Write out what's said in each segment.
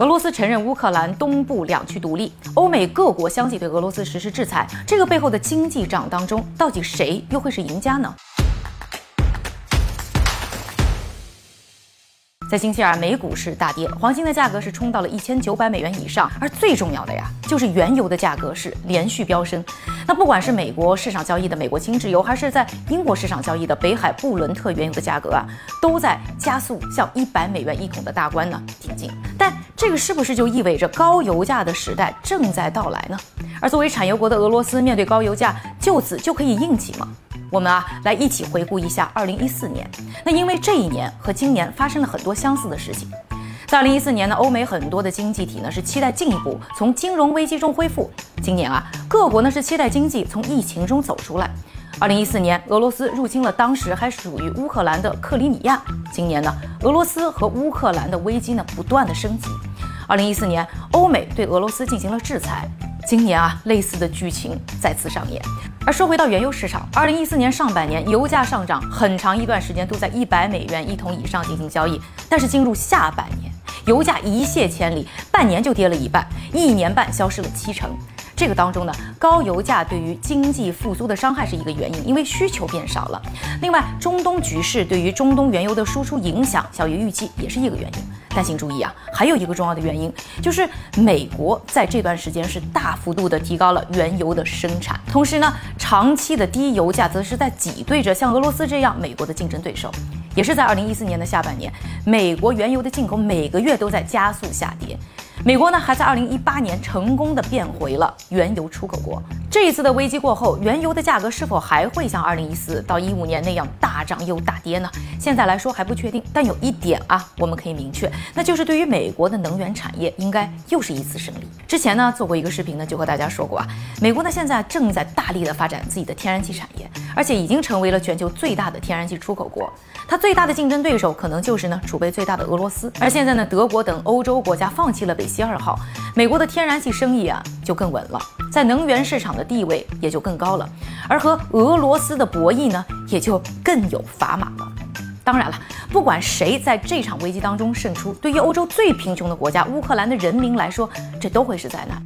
俄罗斯承认乌克兰东部两区独立，欧美各国相继对俄罗斯实施制裁，这个背后的经济账当中，到底谁又会是赢家呢？在星期二，美股是大跌，黄金的价格是冲到了一千九百美元以上，而最重要的呀，就是原油的价格是连续飙升。那不管是美国市场交易的美国轻质油，还是在英国市场交易的北海布伦特原油的价格啊，都在加速向一百美元一桶的大关呢挺进。但这个是不是就意味着高油价的时代正在到来呢？而作为产油国的俄罗斯，面对高油价，就此就可以硬起吗？我们啊，来一起回顾一下二零一四年。那因为这一年和今年发生了很多相似的事情。在二零一四年呢，欧美很多的经济体呢是期待进一步从金融危机中恢复。今年啊，各国呢是期待经济从疫情中走出来。二零一四年，俄罗斯入侵了当时还属于乌克兰的克里米亚。今年呢，俄罗斯和乌克兰的危机呢不断的升级。二零一四年，欧美对俄罗斯进行了制裁。今年啊，类似的剧情再次上演。而说回到原油市场，二零一四年上半年油价上涨，很长一段时间都在一百美元一桶以上进行交易。但是进入下半年，油价一泻千里，半年就跌了一半，一年半消失了七成。这个当中呢，高油价对于经济复苏的伤害是一个原因，因为需求变少了。另外，中东局势对于中东原油的输出影响小于预期，也是一个原因。但请注意啊，还有一个重要的原因，就是美国在这段时间是大幅度的提高了原油的生产，同时呢，长期的低油价则是在挤兑着像俄罗斯这样美国的竞争对手。也是在二零一四年的下半年，美国原油的进口每个月都在加速下跌。美国呢，还在二零一八年成功的变回了原油出口国。这一次的危机过后，原油的价格是否还会像二零一四到一五年那样大涨又大跌呢？现在来说还不确定。但有一点啊，我们可以明确，那就是对于美国的能源产业，应该又是一次胜利。之前呢，做过一个视频呢，就和大家说过啊，美国呢现在正在大力的发展自己的天然气产业，而且已经成为了全球最大的天然气出口国。它最大的竞争对手可能就是呢储备最大的俄罗斯。而现在呢，德国等欧洲国家放弃了北溪二号，美国的天然气生意啊就更稳了，在能源市场的地位也就更高了，而和俄罗斯的博弈呢也就更有砝码了。当然了，不管谁在这场危机当中胜出，对于欧洲最贫穷的国家乌克兰的人民来说，这都会是灾难。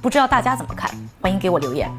不知道大家怎么看？欢迎给我留言。